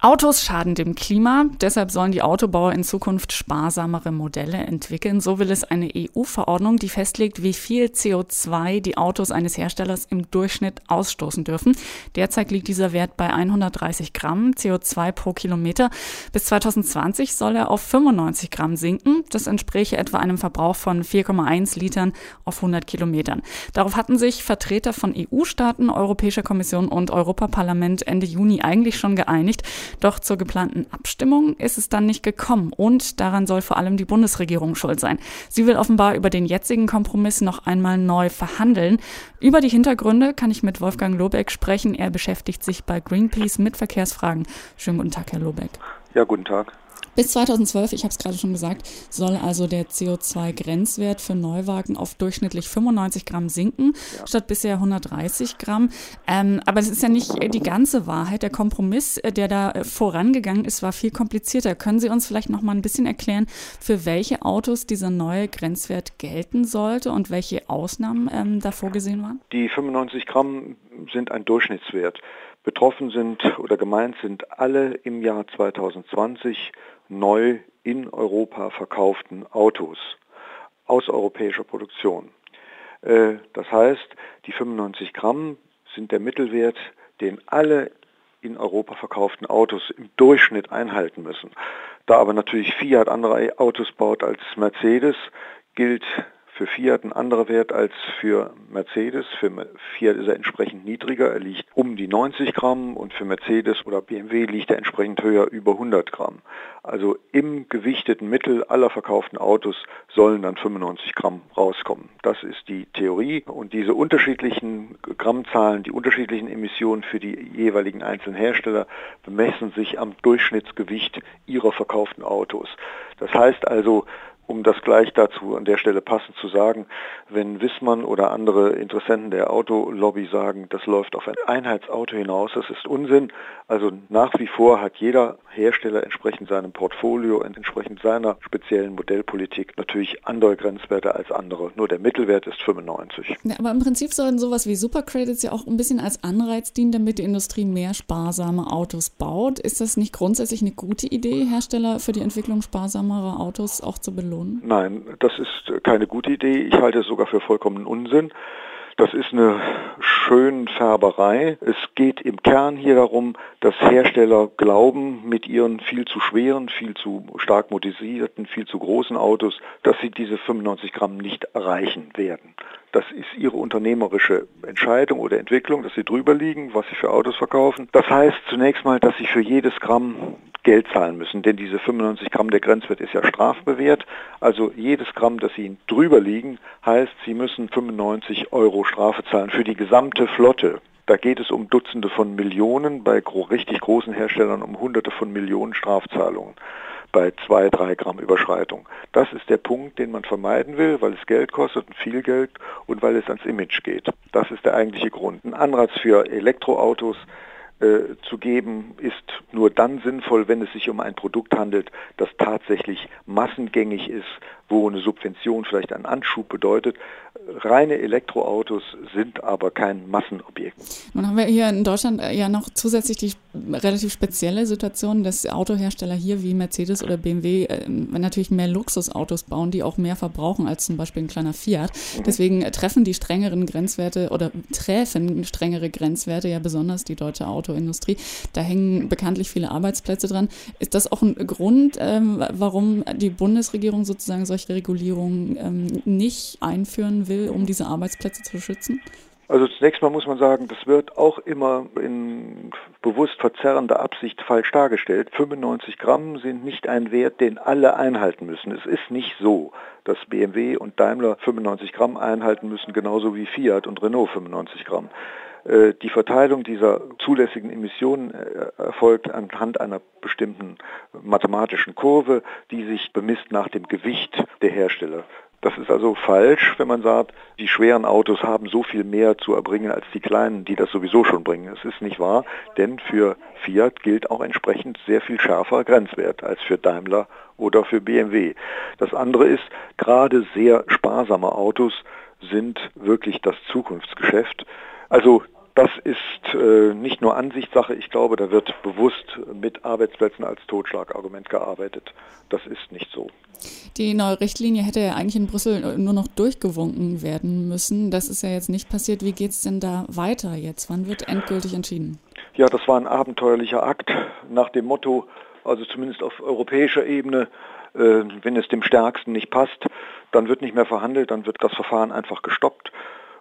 Autos schaden dem Klima, deshalb sollen die Autobauer in Zukunft sparsamere Modelle entwickeln. So will es eine EU-Verordnung, die festlegt, wie viel CO2 die Autos eines Herstellers im Durchschnitt ausstoßen dürfen. Derzeit liegt dieser Wert bei 130 Gramm CO2 pro Kilometer. Bis 2020 soll er auf 95 Gramm sinken. Das entspräche etwa einem Verbrauch von 4,1 Litern auf 100 Kilometern. Darauf hatten sich Vertreter von EU-Staaten, Europäischer Kommission und Europaparlament Ende Juni eigentlich schon geeinigt. Doch zur geplanten Abstimmung ist es dann nicht gekommen und daran soll vor allem die Bundesregierung schuld sein. Sie will offenbar über den jetzigen Kompromiss noch einmal neu verhandeln. Über die Hintergründe kann ich mit Wolfgang Lobeck sprechen. Er beschäftigt sich bei Greenpeace mit Verkehrsfragen. Schönen guten Tag, Herr Lobeck. Ja, guten Tag. Bis 2012, ich habe es gerade schon gesagt, soll also der CO2-Grenzwert für Neuwagen auf durchschnittlich 95 Gramm sinken, ja. statt bisher 130 Gramm. Ähm, aber es ist ja nicht die ganze Wahrheit. Der Kompromiss, äh, der da äh, vorangegangen ist, war viel komplizierter. Können Sie uns vielleicht noch mal ein bisschen erklären, für welche Autos dieser neue Grenzwert gelten sollte und welche Ausnahmen ähm, da vorgesehen waren? Die 95 Gramm sind ein Durchschnittswert. Betroffen sind oder gemeint sind alle im Jahr 2020 neu in Europa verkauften Autos aus europäischer Produktion. Äh, das heißt, die 95 Gramm sind der Mittelwert, den alle in Europa verkauften Autos im Durchschnitt einhalten müssen. Da aber natürlich Fiat andere Autos baut als Mercedes, gilt für Fiat ein anderer Wert als für Mercedes. Für Fiat ist er entsprechend niedriger, er liegt um die 90 Gramm und für Mercedes oder BMW liegt er entsprechend höher, über 100 Gramm. Also im gewichteten Mittel aller verkauften Autos sollen dann 95 Gramm rauskommen. Das ist die Theorie und diese unterschiedlichen Grammzahlen, die unterschiedlichen Emissionen für die jeweiligen einzelnen Hersteller bemessen sich am Durchschnittsgewicht ihrer verkauften Autos. Das heißt also, um das gleich dazu an der Stelle passend zu sagen, wenn Wissmann oder andere Interessenten der Autolobby sagen, das läuft auf ein Einheitsauto hinaus, das ist Unsinn. Also nach wie vor hat jeder Hersteller entsprechend seinem Portfolio, entsprechend seiner speziellen Modellpolitik natürlich andere Grenzwerte als andere. Nur der Mittelwert ist 95. Ja, aber im Prinzip sollen sowas wie Supercredits ja auch ein bisschen als Anreiz dienen, damit die Industrie mehr sparsame Autos baut. Ist das nicht grundsätzlich eine gute Idee, Hersteller für die Entwicklung sparsamerer Autos auch zu belohnen? Belohnen? Nein, das ist keine gute Idee. Ich halte es sogar für vollkommen Unsinn. Das ist eine Schönfärberei. Es geht im Kern hier darum, dass Hersteller glauben, mit ihren viel zu schweren, viel zu stark motorisierten, viel zu großen Autos, dass sie diese 95 Gramm nicht erreichen werden. Das ist ihre unternehmerische Entscheidung oder Entwicklung, dass sie drüber liegen, was sie für Autos verkaufen. Das heißt zunächst mal, dass sie für jedes Gramm Geld zahlen müssen, denn diese 95 Gramm der Grenzwert ist ja strafbewehrt. Also jedes Gramm, das sie drüber liegen, heißt, sie müssen 95 Euro Strafe zahlen für die gesamte Flotte. Da geht es um Dutzende von Millionen, bei richtig großen Herstellern um Hunderte von Millionen Strafzahlungen bei zwei, drei Gramm Überschreitung. Das ist der Punkt, den man vermeiden will, weil es Geld kostet und viel Geld und weil es ans Image geht. Das ist der eigentliche Grund. Ein Anreiz für Elektroautos äh, zu geben, ist nur dann sinnvoll, wenn es sich um ein Produkt handelt, das tatsächlich massengängig ist, wo eine Subvention vielleicht einen Anschub bedeutet. Reine Elektroautos sind aber kein Massenobjekt. Nun haben wir hier in Deutschland äh, ja noch zusätzlich die relativ spezielle Situation, dass Autohersteller hier wie Mercedes oder BMW äh, natürlich mehr Luxusautos bauen, die auch mehr verbrauchen als zum Beispiel ein kleiner Fiat. Mhm. Deswegen treffen die strengeren Grenzwerte oder treffen strengere Grenzwerte ja besonders die deutsche Autoindustrie. Da hängen bekanntlich viele Arbeitsplätze dran. Ist das auch ein Grund, ähm, warum die Bundesregierung sozusagen solche Regulierungen ähm, nicht einführen will, um diese Arbeitsplätze zu schützen? Also zunächst mal muss man sagen, das wird auch immer in bewusst verzerrender Absicht falsch dargestellt. 95 Gramm sind nicht ein Wert, den alle einhalten müssen. Es ist nicht so, dass BMW und Daimler 95 Gramm einhalten müssen, genauso wie Fiat und Renault 95 Gramm. Äh, die Verteilung dieser zulässigen Emissionen äh, erfolgt anhand einer bestimmten mathematischen Kurve, die sich bemisst nach dem Gewicht der Hersteller. Das ist also falsch, wenn man sagt, die schweren Autos haben so viel mehr zu erbringen als die kleinen, die das sowieso schon bringen. Es ist nicht wahr, denn für Fiat gilt auch entsprechend sehr viel schärfer Grenzwert als für Daimler oder für BMW. Das andere ist, gerade sehr sparsam sparsame Autos sind wirklich das Zukunftsgeschäft. Also das ist äh, nicht nur Ansichtssache, ich glaube, da wird bewusst mit Arbeitsplätzen als Totschlagargument gearbeitet. Das ist nicht so. Die neue Richtlinie hätte ja eigentlich in Brüssel nur noch durchgewunken werden müssen. Das ist ja jetzt nicht passiert. Wie geht es denn da weiter jetzt? Wann wird endgültig entschieden? Ja, das war ein abenteuerlicher Akt nach dem Motto, also zumindest auf europäischer Ebene, äh, wenn es dem Stärksten nicht passt, dann wird nicht mehr verhandelt, dann wird das Verfahren einfach gestoppt.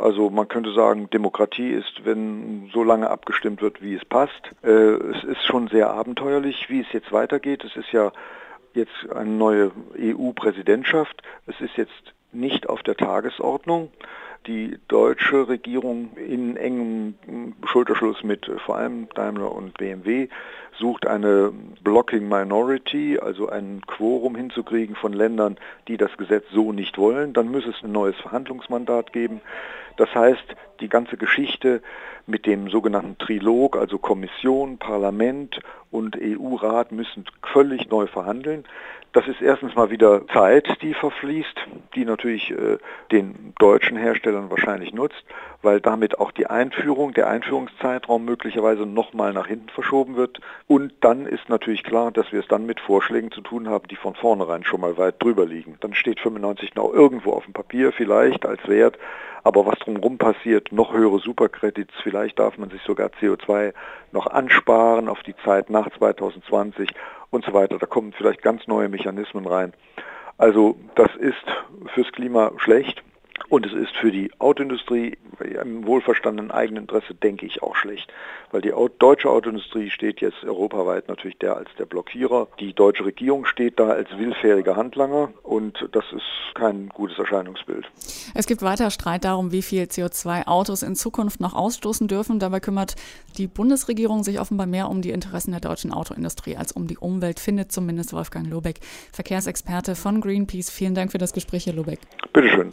Also man könnte sagen, Demokratie ist, wenn so lange abgestimmt wird, wie es passt. Äh, es ist schon sehr abenteuerlich, wie es jetzt weitergeht. Es ist ja jetzt eine neue EU-Präsidentschaft. Es ist jetzt nicht auf der Tagesordnung die deutsche Regierung in engem Schulterschluss mit vor allem Daimler und BMW sucht eine Blocking Minority, also ein Quorum hinzukriegen von Ländern, die das Gesetz so nicht wollen. Dann müsse es ein neues Verhandlungsmandat geben. Das heißt, die ganze Geschichte mit dem sogenannten Trilog, also Kommission, Parlament und EU-Rat müssen völlig neu verhandeln. Das ist erstens mal wieder Zeit, die verfließt, die natürlich äh, den deutschen Herstellern wahrscheinlich nutzt, weil damit auch die Einführung, der Einführungszeitraum möglicherweise nochmal nach hinten verschoben wird. Und dann ist natürlich klar, dass wir es dann mit Vorschlägen zu tun haben, die von vornherein schon mal weit drüber liegen. Dann steht 95 noch irgendwo auf dem Papier vielleicht als Wert, aber was drumherum passiert, noch höhere Superkredits, vielleicht darf man sich sogar CO2 noch ansparen auf die Zeit nach 2020 und so weiter. Da kommen vielleicht ganz neue Mechanismen rein. Also das ist fürs Klima schlecht. Und es ist für die Autoindustrie im wohlverstandenen Eigeninteresse, denke ich, auch schlecht. Weil die deutsche Autoindustrie steht jetzt europaweit natürlich der als der Blockierer. Die deutsche Regierung steht da als willfähriger Handlanger und das ist kein gutes Erscheinungsbild. Es gibt weiter Streit darum, wie viel CO2 Autos in Zukunft noch ausstoßen dürfen. Dabei kümmert die Bundesregierung sich offenbar mehr um die Interessen der deutschen Autoindustrie als um die Umwelt, findet zumindest Wolfgang Lobeck, Verkehrsexperte von Greenpeace. Vielen Dank für das Gespräch, Herr Lobeck. Bitteschön.